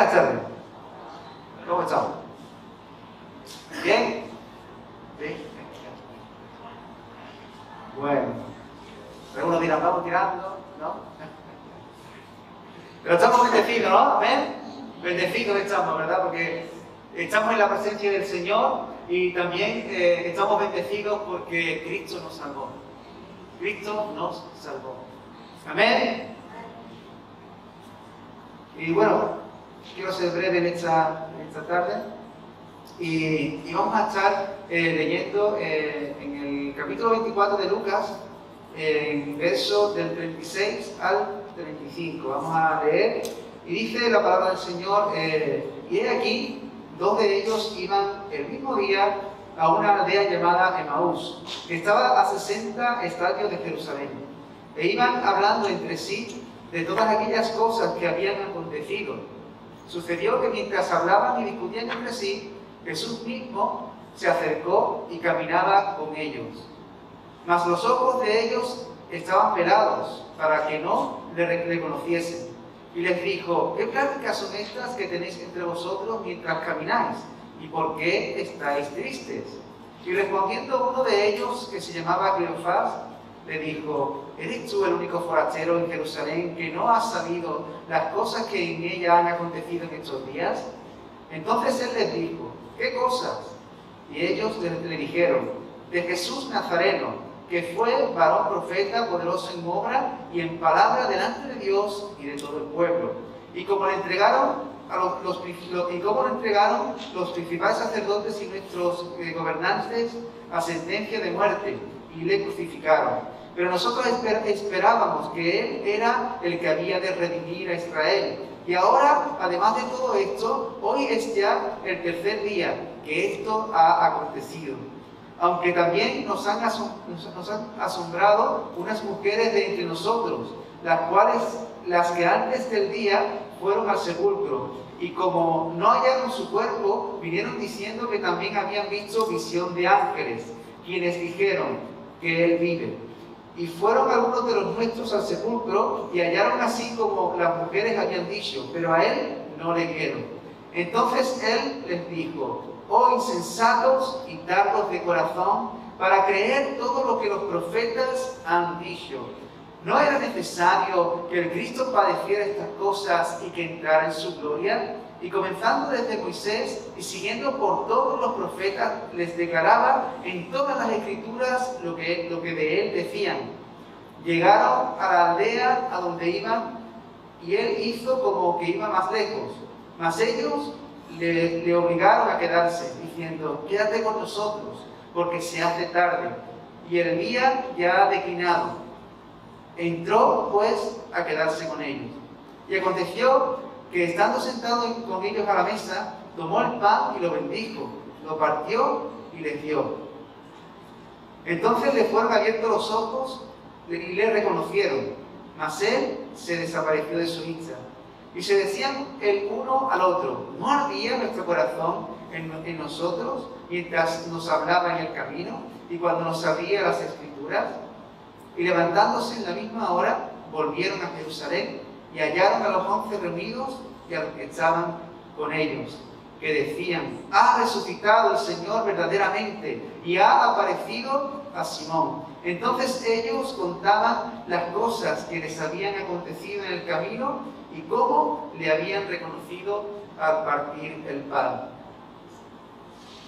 Buenas tardes. ¿Cómo estamos? ¿Bien? ¿Sí? Bueno. Algunos dirán, vamos tirando, ¿no? Pero estamos bendecidos, ¿no? Amén. Bendecidos estamos, ¿verdad? Porque estamos en la presencia del Señor y también eh, estamos bendecidos porque Cristo nos salvó. Cristo nos salvó. Amén. Y bueno, quiero ser breve en esta, en esta tarde y, y vamos a estar eh, leyendo eh, en el capítulo 24 de Lucas, en versos del 36 al 35. Vamos a leer y dice la palabra del Señor, eh, y he aquí, dos de ellos iban el mismo día a una aldea llamada Emaús, que estaba a 60 estadios de Jerusalén, e iban hablando entre sí de todas aquellas cosas que habían acontecido. Sucedió que mientras hablaban y discutían entre sí, Jesús mismo se acercó y caminaba con ellos. Mas los ojos de ellos estaban pelados para que no le reconociesen. Y les dijo, ¿qué pláticas son estas que tenéis entre vosotros mientras camináis? ¿Y por qué estáis tristes? Y respondiendo uno de ellos, que se llamaba Cleofás, le dijo, ¿eres tú el único forastero en Jerusalén que no has sabido las cosas que en ella han acontecido en estos días? Entonces él les dijo, ¿qué cosas? Y ellos le, le dijeron, de Jesús Nazareno, que fue varón profeta, poderoso en obra y en palabra delante de Dios y de todo el pueblo. Y como le entregaron a los, y cómo lo entregaron los principales sacerdotes y nuestros eh, gobernantes a de muerte y le crucificaron. Pero nosotros esper esperábamos que Él era el que había de redimir a Israel. Y ahora, además de todo esto, hoy es ya el tercer día que esto ha acontecido. Aunque también nos han, nos han asombrado unas mujeres de entre nosotros, las cuales, las que antes del día fueron al sepulcro, y como no hallaron su cuerpo, vinieron diciendo que también habían visto visión de ángeles, quienes dijeron que él vive. Y fueron algunos de los nuestros al sepulcro y hallaron así como las mujeres habían dicho, pero a él no le vieron. Entonces él les dijo, oh insensatos y tardos de corazón, para creer todo lo que los profetas han dicho. ¿No era necesario que el Cristo padeciera estas cosas y que entrara en su gloria? Y comenzando desde Moisés y siguiendo por todos los profetas, les declaraba en todas las escrituras lo que, lo que de él decían. Llegaron a la aldea a donde iban y él hizo como que iba más lejos. Mas ellos le, le obligaron a quedarse, diciendo, quédate con nosotros, porque se hace tarde. Y el día ya ha declinado. Entró pues a quedarse con ellos. Y aconteció que estando sentado con ellos a la mesa, tomó el pan y lo bendijo, lo partió y les dio. Entonces le fueron abiertos los ojos y le reconocieron, mas él se desapareció de su vista. Y se decían el uno al otro, ¿no ardía nuestro corazón en, en nosotros mientras nos hablaba en el camino y cuando nos abría las escrituras? Y levantándose en la misma hora, volvieron a Jerusalén y hallaron a los once reunidos y a los que estaban con ellos, que decían, ha resucitado el Señor verdaderamente y ha aparecido a Simón. Entonces ellos contaban las cosas que les habían acontecido en el camino y cómo le habían reconocido al partir el pan.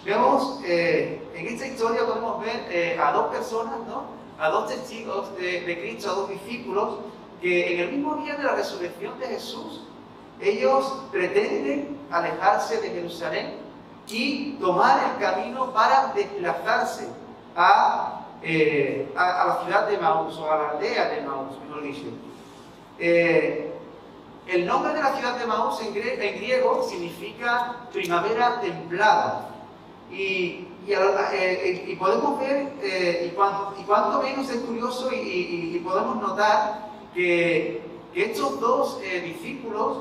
Vemos, eh, en esta historia podemos ver eh, a dos personas, ¿no? A dos testigos de, de Cristo, a dos discípulos, que en el mismo día de la resurrección de Jesús, ellos pretenden alejarse de Jerusalén y tomar el camino para desplazarse a, eh, a, la ciudad de Maús, o a la aldea de Maús, mejor dicho. Eh, el nombre de la ciudad de Maús en, en griego significa primavera templada. Y, y, eh, y, podemos ver, eh, y, cuanto, y cuanto menos es curioso, y, y podemos notar que, que estos dos eh, discípulos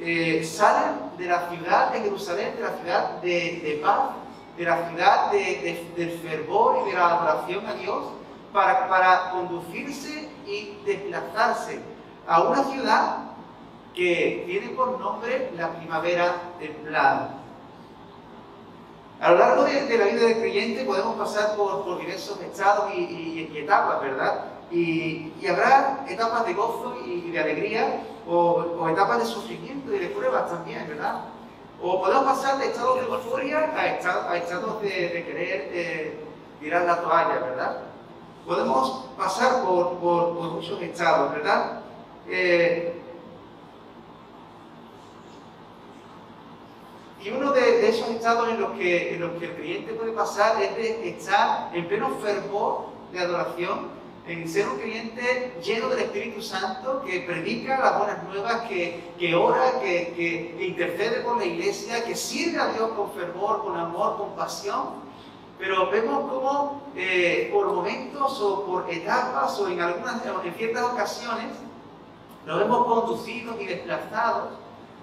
eh, salen de la ciudad de Jerusalén, de la ciudad de, paz, de la ciudad del fervor y de la adoración a Dios, para, para conducirse y desplazarse a una ciudad que tiene por nombre la primavera templada. A lo largo de, la vida del creyente podemos pasar por, diversos estados y, etapas, ¿verdad? Y, habrá etapas de gozo y de alegría o, etapas de sufrimiento y de pruebas también, ¿verdad? O podemos pasar de estados de euforia a estados, de, querer eh, tirar la toalla, ¿verdad? Podemos pasar por, muchos estados, ¿verdad? Eh, Y uno de, esos estados en los, que, en los que el creyente puede pasar es de estar en pleno fervor de adoración, en ser un creyente lleno del Espíritu Santo, que predica las buenas nuevas, que, que ora, que, intercede por la iglesia, que sirve a Dios con fervor, con amor, con pasión. Pero vemos cómo eh, por momentos o por etapas o en, algunas, en ciertas ocasiones nos vemos conducidos y desplazados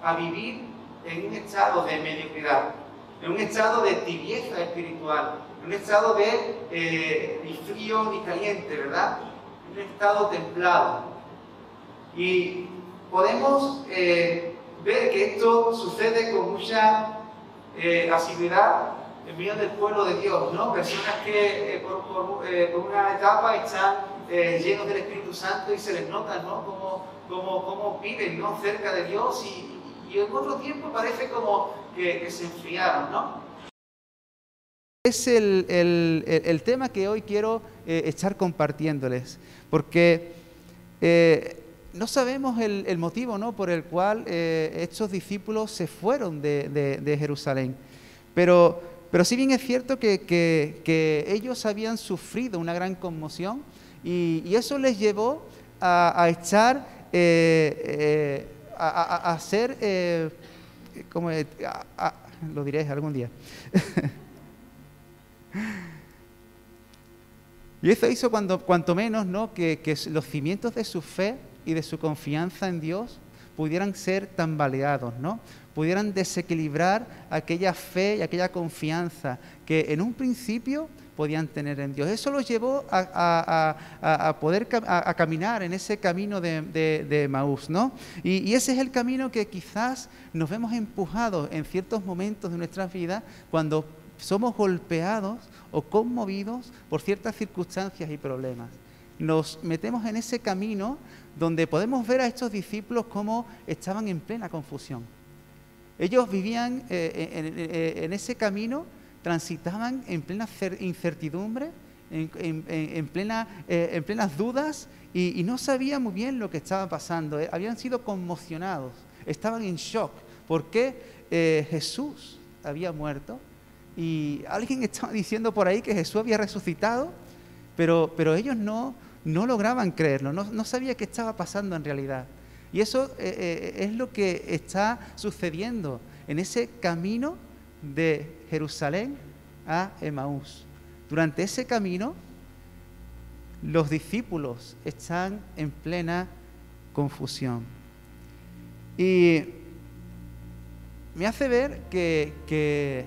a vivir en un estado de mediocridad, en un estado de tibieza espiritual, en un estado de eh, ni frío ni caliente, ¿verdad? En un estado templado. Y podemos eh, ver que esto sucede con mucha eh, asiduidad en medio del pueblo de Dios, ¿no? Personas que por, una etapa están llenos del Espíritu Santo y se les nota, ¿no? Cómo, cómo, cómo viven, ¿no? Cerca de Dios y, y en otro tiempo parece como que, se enfriaron, ¿no? Es el, tema que hoy quiero eh, estar compartiéndoles, porque eh, no sabemos el, motivo ¿no? por el cual eh, estos discípulos se fueron de, Jerusalén, pero, pero sí bien es cierto que, ellos habían sufrido una gran conmoción y, eso les llevó a estar a, hacer, eh, como, lo diré algún día. y eso hizo cuando, cuanto menos ¿no? que, que los cimientos de su fe y de su confianza en Dios pudieran ser tambaleados, ¿no? pudieran desequilibrar aquella fe y aquella confianza que en un principio podían tener en Dios. Eso los llevó a, poder a, caminar en ese camino de, Maús, ¿no? Y, ese es el camino que quizás nos vemos empujados en ciertos momentos de nuestras vidas cuando somos golpeados o conmovidos por ciertas circunstancias y problemas. Nos metemos en ese camino donde podemos ver a estos discípulos como estaban en plena confusión. Ellos vivían eh, en ese camino transitaban en plena incertidumbre, en, plena, eh, en plenas dudas y, no sabían muy bien lo que estaba pasando. Eh, habían sido conmocionados, estaban en shock porque eh, Jesús había muerto y alguien estaba diciendo por ahí que Jesús había resucitado, pero, pero ellos no, no lograban creerlo, no, no sabían qué estaba pasando en realidad. Y eso es lo que está sucediendo en ese camino de Jerusalén a Emaús. Durante ese camino, los discípulos están en plena confusión. Y me hace ver que,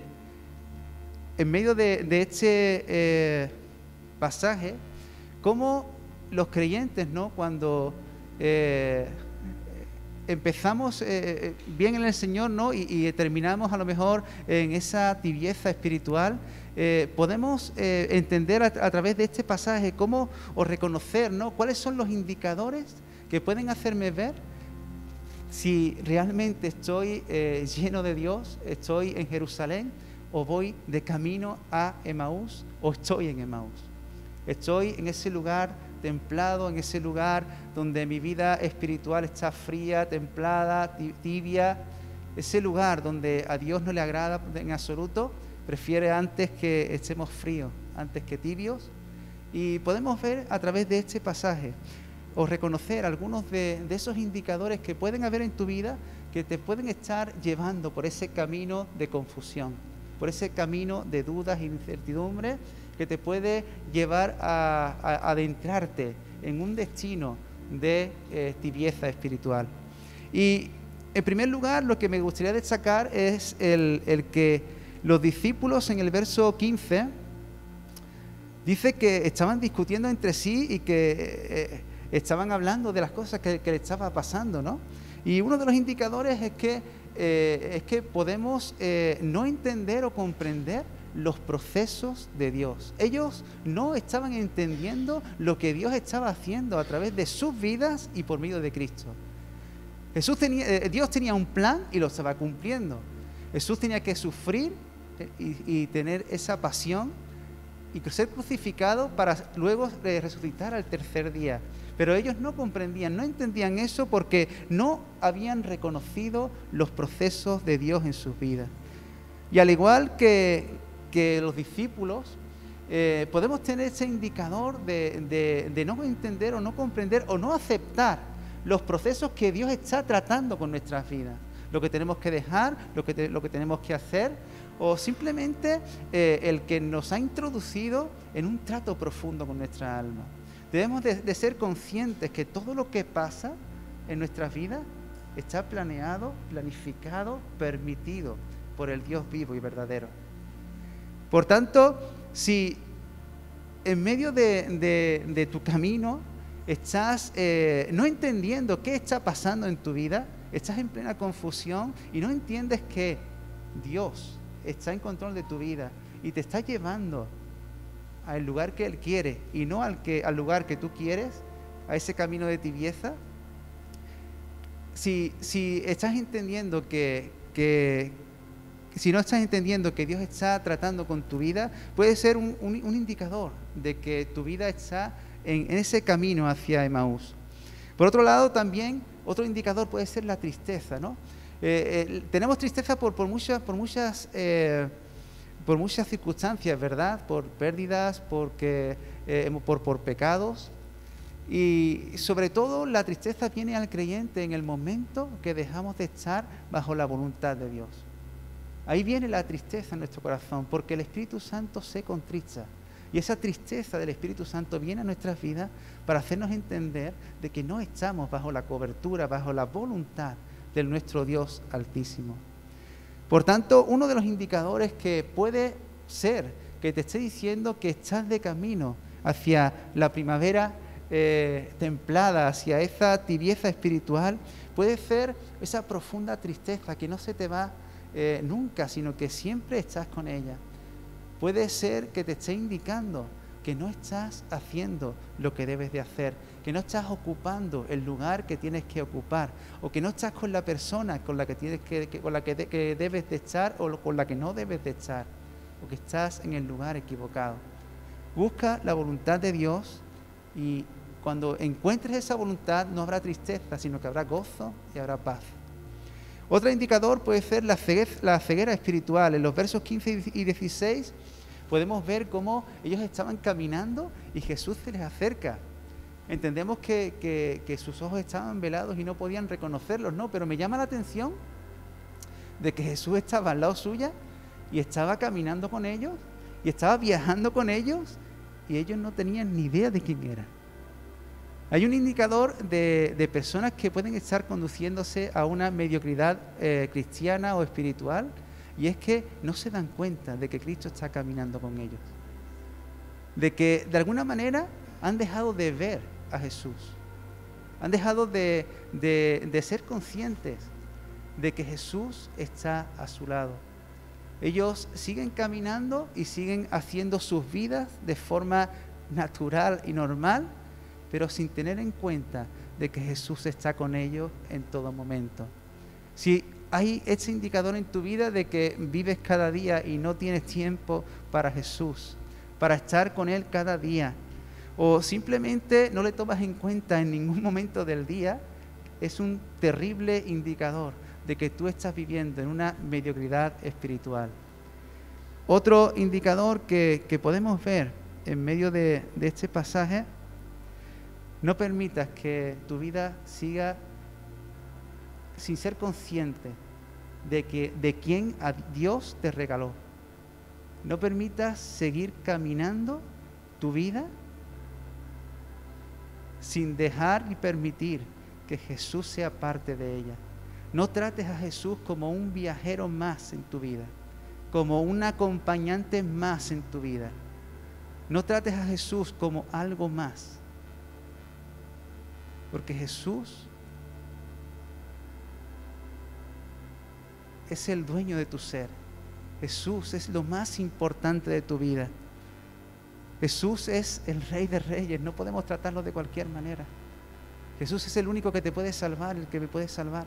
en medio de, este eh, pasaje, como los creyentes, ¿no? Cuando eh, empezamos eh, eh, bien en el Señor ¿no? y, terminamos a lo mejor en esa tibieza espiritual, eh, podemos entender a, través de este pasaje cómo o reconocer ¿no? cuáles son los indicadores que pueden hacerme ver si realmente estoy lleno de Dios, estoy en Jerusalén o voy de camino a Emaús o estoy en Emaús. Estoy en ese lugar templado, en ese lugar donde mi vida espiritual está fría, templada, tibia, ese lugar donde a Dios no le agrada en absoluto, prefiere antes que estemos fríos, antes que tibios. Y podemos ver a través de este pasaje o reconocer algunos de, de, esos indicadores que pueden haber en tu vida que te pueden estar llevando por ese camino de confusión, por ese camino de dudas e incertidumbre que te puede llevar a, adentrarte en un destino de eh, tibieza espiritual. Y en primer lugar, lo que me gustaría destacar es el, que los discípulos en el verso 15 dice que estaban discutiendo entre sí y que eh, estaban hablando de las cosas que, le estaba pasando, ¿no? Y uno de los indicadores es que, eh, es que podemos eh, no entender o comprender los procesos de Dios. Ellos no estaban entendiendo lo que Dios estaba haciendo a través de sus vidas y por medio de Cristo. Jesús tenía, eh, Dios tenía un plan y lo estaba cumpliendo. Jesús tenía que sufrir y, y tener esa pasión y ser crucificado para luego resucitar al tercer día. Pero ellos no comprendían, no entendían eso porque no habían reconocido los procesos de Dios en sus vidas. Y al igual que, que los discípulos, eh, podemos tener ese indicador de, de, no entender o no comprender o no aceptar los procesos que Dios está tratando con nuestras vidas. Lo que tenemos que dejar, lo que, tenemos que hacer, o simplemente eh, el que nos ha introducido en un trato profundo con nuestra alma. Debemos de, ser conscientes que todo lo que pasa en nuestras vidas está planeado, planificado, permitido por el Dios vivo y verdadero. Por tanto, si en medio de, tu camino estás eh, no entendiendo qué está pasando en tu vida, estás en plena confusión y no entiendes que Dios está en control de tu vida y te está llevando al lugar que Él quiere y no al, lugar que tú quieres, a ese camino de tibieza, si, estás entendiendo que, si no estás entendiendo que Dios está tratando con tu vida, puede ser un, un, indicador de que tu vida está en, ese camino hacia Emaús. Por otro lado, también otro indicador puede ser la tristeza, ¿no? Eh, eh, tenemos tristeza por, muchas, por muchas eh, por muchas circunstancias, ¿verdad? Por pérdidas, porque, por, por pecados. Y sobre todo la tristeza viene al creyente en el momento que dejamos de estar bajo la voluntad de Dios. Ahí viene la tristeza en nuestro corazón, porque el Espíritu Santo se contrista. Y esa tristeza del Espíritu Santo viene a nuestras vidas para hacernos entender de que no estamos bajo la cobertura, bajo la voluntad de nuestro Dios Altísimo. Por tanto, uno de los indicadores que puede ser que te esté diciendo que estás de camino hacia la primavera eh, templada, hacia esa tibieza espiritual, puede ser esa profunda tristeza que no se te va eh, nunca, sino que siempre estás con ella. Puede ser que te esté indicando que no estás haciendo lo que debes de hacer, que no estás ocupando el lugar que tienes que ocupar, o que no estás con la persona con la que, tienes que, con la que, que debes de estar o con la que no debes de estar, o que estás en el lugar equivocado. Busca la voluntad de Dios y cuando encuentres esa voluntad no habrá tristeza, sino que habrá gozo y habrá paz. Otro indicador puede ser la ceguera, espiritual. En los versos 15 y 16 podemos ver cómo ellos estaban caminando y Jesús se les acerca. Entendemos que, sus ojos estaban velados y no podían reconocerlos, no, pero me llama la atención de que Jesús estaba al lado suya y estaba caminando con ellos y estaba viajando con ellos y ellos no tenían ni idea de quién era. Hay un indicador de, personas que pueden estar conduciéndose a una mediocridad eh, cristiana o espiritual y es que no se dan cuenta de que Cristo está caminando con ellos. De que de alguna manera han dejado de ver a Jesús. Han dejado de, de ser conscientes de que Jesús está a su lado. Ellos siguen caminando y siguen haciendo sus vidas de forma natural y normal, pero sin tener en cuenta de que Jesús está con ellos en todo momento. Si hay ese indicador en tu vida de que vives cada día y no tienes tiempo para Jesús, para estar con Él cada día, o simplemente no le tomas en cuenta en ningún momento del día, es un terrible indicador de que tú estás viviendo en una mediocridad espiritual. Otro indicador que, podemos ver en medio de, este pasaje, no permitas que tu vida siga sin ser consciente de, que, de quién a Dios te regaló. No permitas seguir caminando tu vida sin dejar y permitir que Jesús sea parte de ella. No trates a Jesús como un viajero más en tu vida, como un acompañante más en tu vida. No trates a Jesús como algo más. Porque Jesús es el dueño de tu ser. Jesús es lo más importante de tu vida. Jesús es el rey de reyes, no podemos tratarlo de cualquier manera. Jesús es el único que te puede salvar, el que me puede salvar.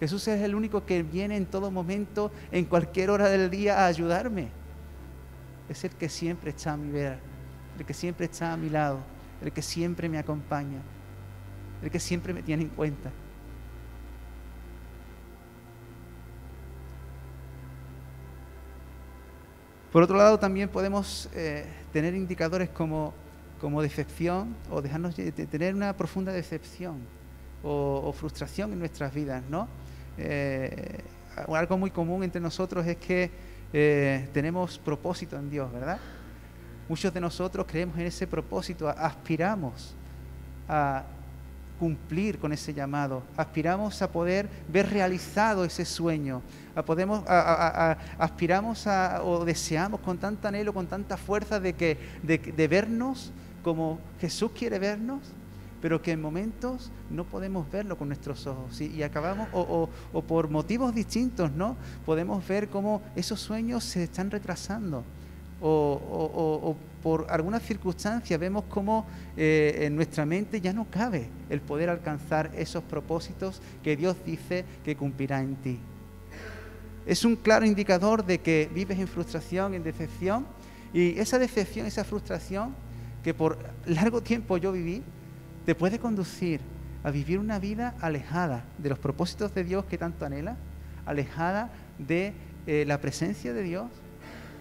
Jesús es el único que viene en todo momento, en cualquier hora del día, a ayudarme. Es el que siempre está a mi vera, el que siempre está a mi lado, el que siempre me acompaña, el que siempre me tiene en cuenta. Por otro lado, también podemos eh, tener indicadores como, como, decepción o dejarnos de tener una profunda decepción o, frustración en nuestras vidas, ¿no? Eh, algo muy común entre nosotros es que eh, tenemos propósito en Dios, ¿verdad? Muchos de nosotros creemos en ese propósito, aspiramos a cumplir con ese llamado, aspiramos a poder ver realizado ese sueño, a podemos, aspiramos a, o deseamos con tanta anhelo, con tanta fuerza de, que, de, vernos como Jesús quiere vernos, pero que en momentos no podemos verlo con nuestros ojos. Y acabamos, o, o, por motivos distintos, ¿no? Podemos ver cómo esos sueños se están retrasando o, por alguna circunstancia vemos cómo eh, en nuestra mente ya no cabe el poder alcanzar esos propósitos que Dios dice que cumplirá en ti. Es un claro indicador de que vives en frustración, en decepción, y esa decepción, esa frustración que por largo tiempo yo viví, te puede conducir a vivir una vida alejada de los propósitos de Dios que tanto anhela, alejada de eh, la presencia de Dios,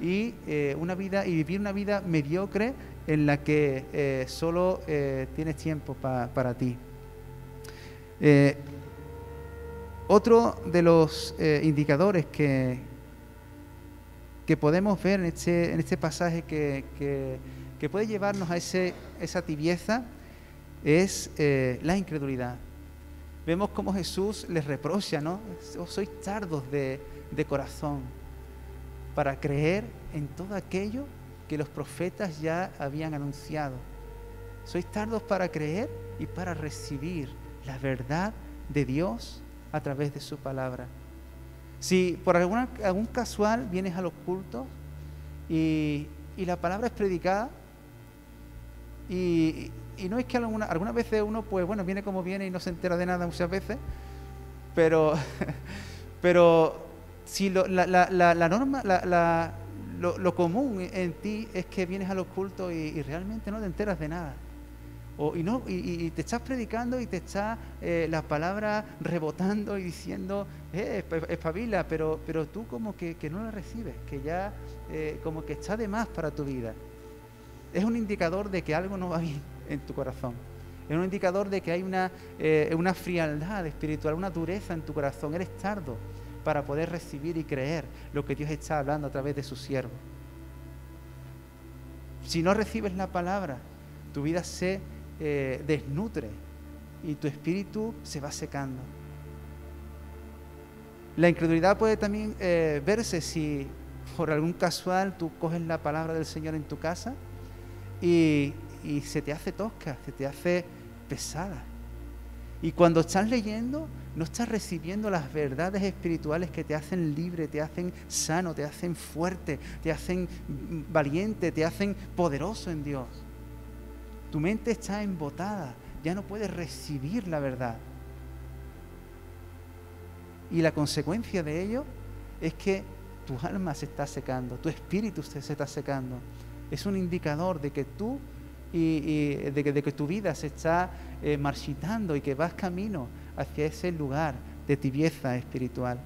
y eh, una vida y vivir una vida mediocre en la que eh, solo eh, tienes tiempo para ti. otro de los indicadores que, que podemos ver en este, en este pasaje que, que, puede llevarnos a ese, esa tibieza es la incredulidad. Vemos cómo Jesús les reprocha, ¿no? Sois tardos de, de corazón para creer en todo aquello que los profetas ya habían anunciado. Sois tardos para creer y para recibir la verdad de Dios a través de su palabra. Si por alguna, algún casual vienes a los cultos y, la palabra es predicada, y, no es que alguna, algunas veces uno, pues bueno, viene como viene y no se entera de nada muchas veces, pero, pero si lo, la, la, la, norma, lo, común en ti es que vienes a los cultos y, realmente no te enteras de nada. O, y, y, te estás predicando y te está eh, la palabra rebotando y diciendo, eh, espabila, pero, pero tú como que, que, no la recibes, que ya eh, como que está de más para tu vida. Es un indicador de que algo no va bien en tu corazón. Es un indicador de que hay una, eh, una frialdad espiritual, una dureza en tu corazón. Eres tardo para poder recibir y creer lo que Dios está hablando a través de su siervo. Si no recibes la palabra, tu vida se eh, desnutre y tu espíritu se va secando. La incredulidad puede también eh, verse si por algún casual tú coges la palabra del Señor en tu casa y, y se te hace tosca, se te hace pesada. Y cuando estás leyendo, no estás recibiendo las verdades espirituales que te hacen libre, te hacen sano, te hacen fuerte, te hacen valiente, te hacen poderoso en Dios. Tu mente está embotada, ya no puedes recibir la verdad. Y la consecuencia de ello es que tu alma se está secando, tu espíritu se, está secando. Es un indicador de que tú y, de, que, tu vida se está eh, marchitando y que vas camino hacia ese lugar de tibieza espiritual.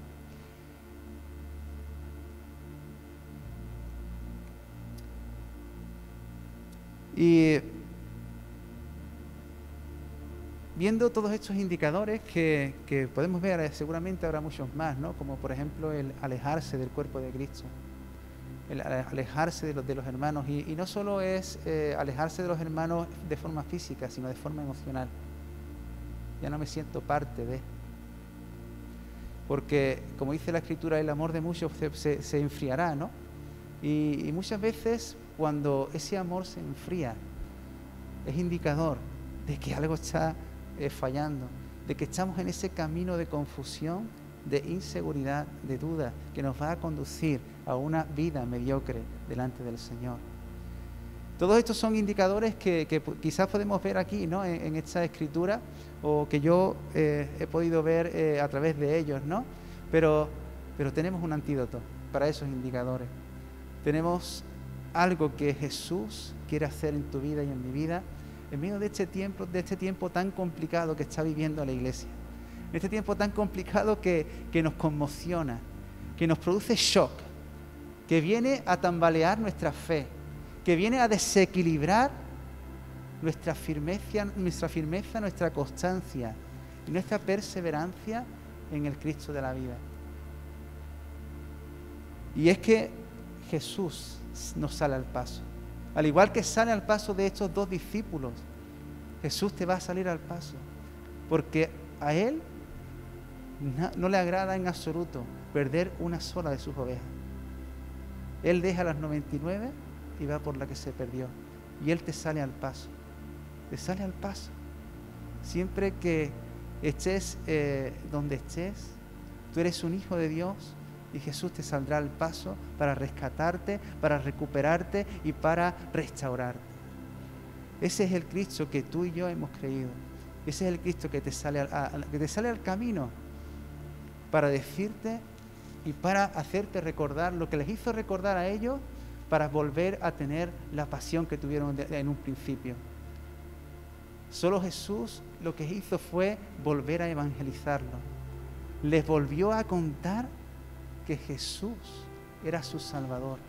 Y viendo todos estos indicadores que, podemos ver, seguramente habrá muchos más, ¿no? como por ejemplo el alejarse del cuerpo de Cristo, el alejarse de los, de los hermanos, y, no solo es eh, alejarse de los hermanos de forma física, sino de forma emocional ya no me siento parte de. porque como dice la escritura, el amor de muchos se, enfriará, ¿no? Y, muchas veces cuando ese amor se enfría, es indicador de que algo está eh, fallando, de que estamos en ese camino de confusión, de inseguridad, de duda, que nos va a conducir a una vida mediocre delante del Señor. Todos estos son indicadores que, quizás podemos ver aquí, ¿no? En, esta escritura, o que yo eh, he podido ver eh, a través de ellos, ¿no? Pero, pero tenemos un antídoto para esos indicadores. Tenemos algo que Jesús quiere hacer en tu vida y en mi vida, en medio de este tiempo, de este tiempo tan complicado que está viviendo la iglesia. En este tiempo tan complicado que, que nos conmociona, que nos produce shock, que viene a tambalear nuestra fe, que viene a desequilibrar nuestra firmeza, nuestra firmeza, nuestra constancia y nuestra perseverancia en el Cristo de la vida. Y es que Jesús nos sale al paso. Al igual que sale al paso de estos dos discípulos, Jesús te va a salir al paso. Porque a Él no le agrada en absoluto perder una sola de sus ovejas. Él deja las 99 y va por la que se perdió. Y Él te sale al paso. Te sale al paso. Siempre que estés eh, donde estés, tú eres un hijo de Dios y Jesús te saldrá al paso para rescatarte, para recuperarte y para restaurarte. Ese es el Cristo que tú y yo hemos creído. Ese es el Cristo que te sale, que te sale al camino para decirte y para hacerte recordar lo que les hizo recordar a ellos para volver a tener la pasión que tuvieron en un principio. Solo Jesús lo que hizo fue volver a evangelizarlo. Les volvió a contar que Jesús era su Salvador,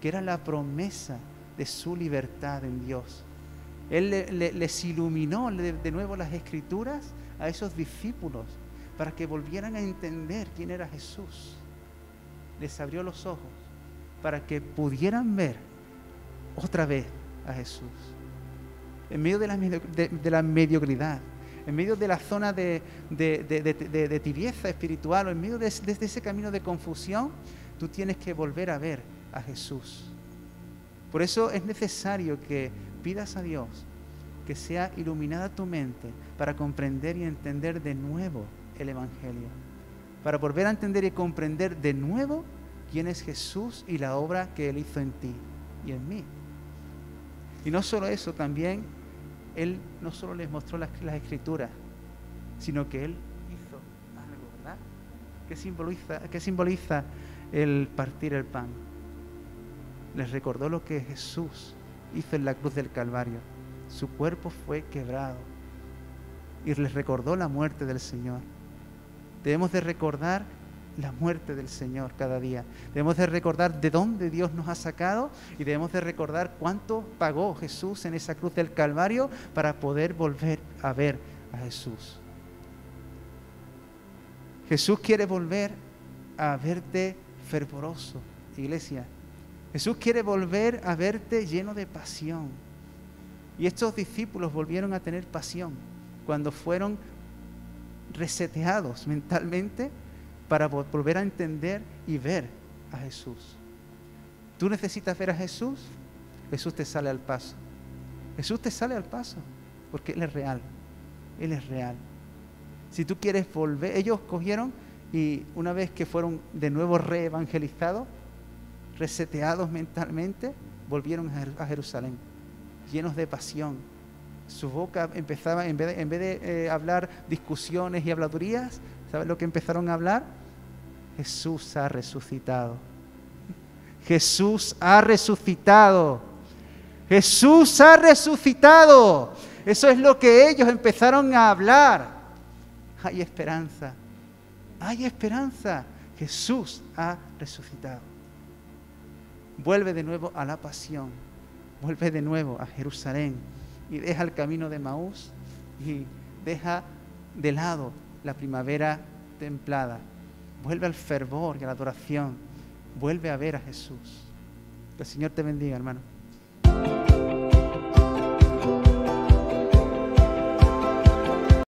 que era la promesa de su libertad en Dios. Él les iluminó de nuevo las escrituras a esos discípulos para que volvieran a entender quién era Jesús. Les abrió los ojos para que pudieran ver otra vez a Jesús. En medio de la, mediocridad, en medio de la zona de, tibieza espiritual o en medio de, ese camino de confusión, tú tienes que volver a ver a Jesús. Por eso es necesario que pidas a Dios que sea iluminada tu mente para comprender y entender de nuevo el Evangelio. Para volver a entender y comprender de nuevo quién es Jesús y la obra que Él hizo en ti y en mí. Y no solo eso, también Él no solo les mostró las, escrituras, sino que Él hizo algo, ¿verdad? ¿Qué simboliza, qué simboliza el partir el pan? Les recordó lo que Jesús hizo en la cruz del Calvario. Su cuerpo fue quebrado y les recordó la muerte del Señor. Debemos de recordar la muerte del Señor cada día. Debemos de recordar de dónde Dios nos ha sacado y debemos de recordar cuánto pagó Jesús en esa cruz del Calvario para poder volver a ver a Jesús. Jesús quiere volver a verte fervoroso, iglesia. Jesús quiere volver a verte lleno de pasión. Y estos discípulos volvieron a tener pasión cuando fueron reseteados mentalmente para volver a entender y ver a Jesús. ¿Tú necesitas ver a Jesús? Jesús te sale al paso. Jesús te sale al paso porque Él es real. Él es real. Si tú quieres volver, ellos cogieron y una vez que fueron de nuevo reevangelizados, reseteados mentalmente, volvieron a Jerusalén, llenos de pasión. Su boca empezaba, en vez de, de eh, hablar discusiones y habladurías, ¿Sabes lo que empezaron a hablar? Jesús ha resucitado. Jesús ha resucitado. Jesús ha resucitado. Eso es lo que ellos empezaron a hablar. Hay esperanza. Hay esperanza. Jesús ha resucitado. Vuelve de nuevo a la pasión. Vuelve de nuevo a Jerusalén y deja el camino de Maús y deja de lado la primavera templada. Vuelve al fervor y a la adoración. Vuelve a ver a Jesús. Que el Señor te bendiga, hermano.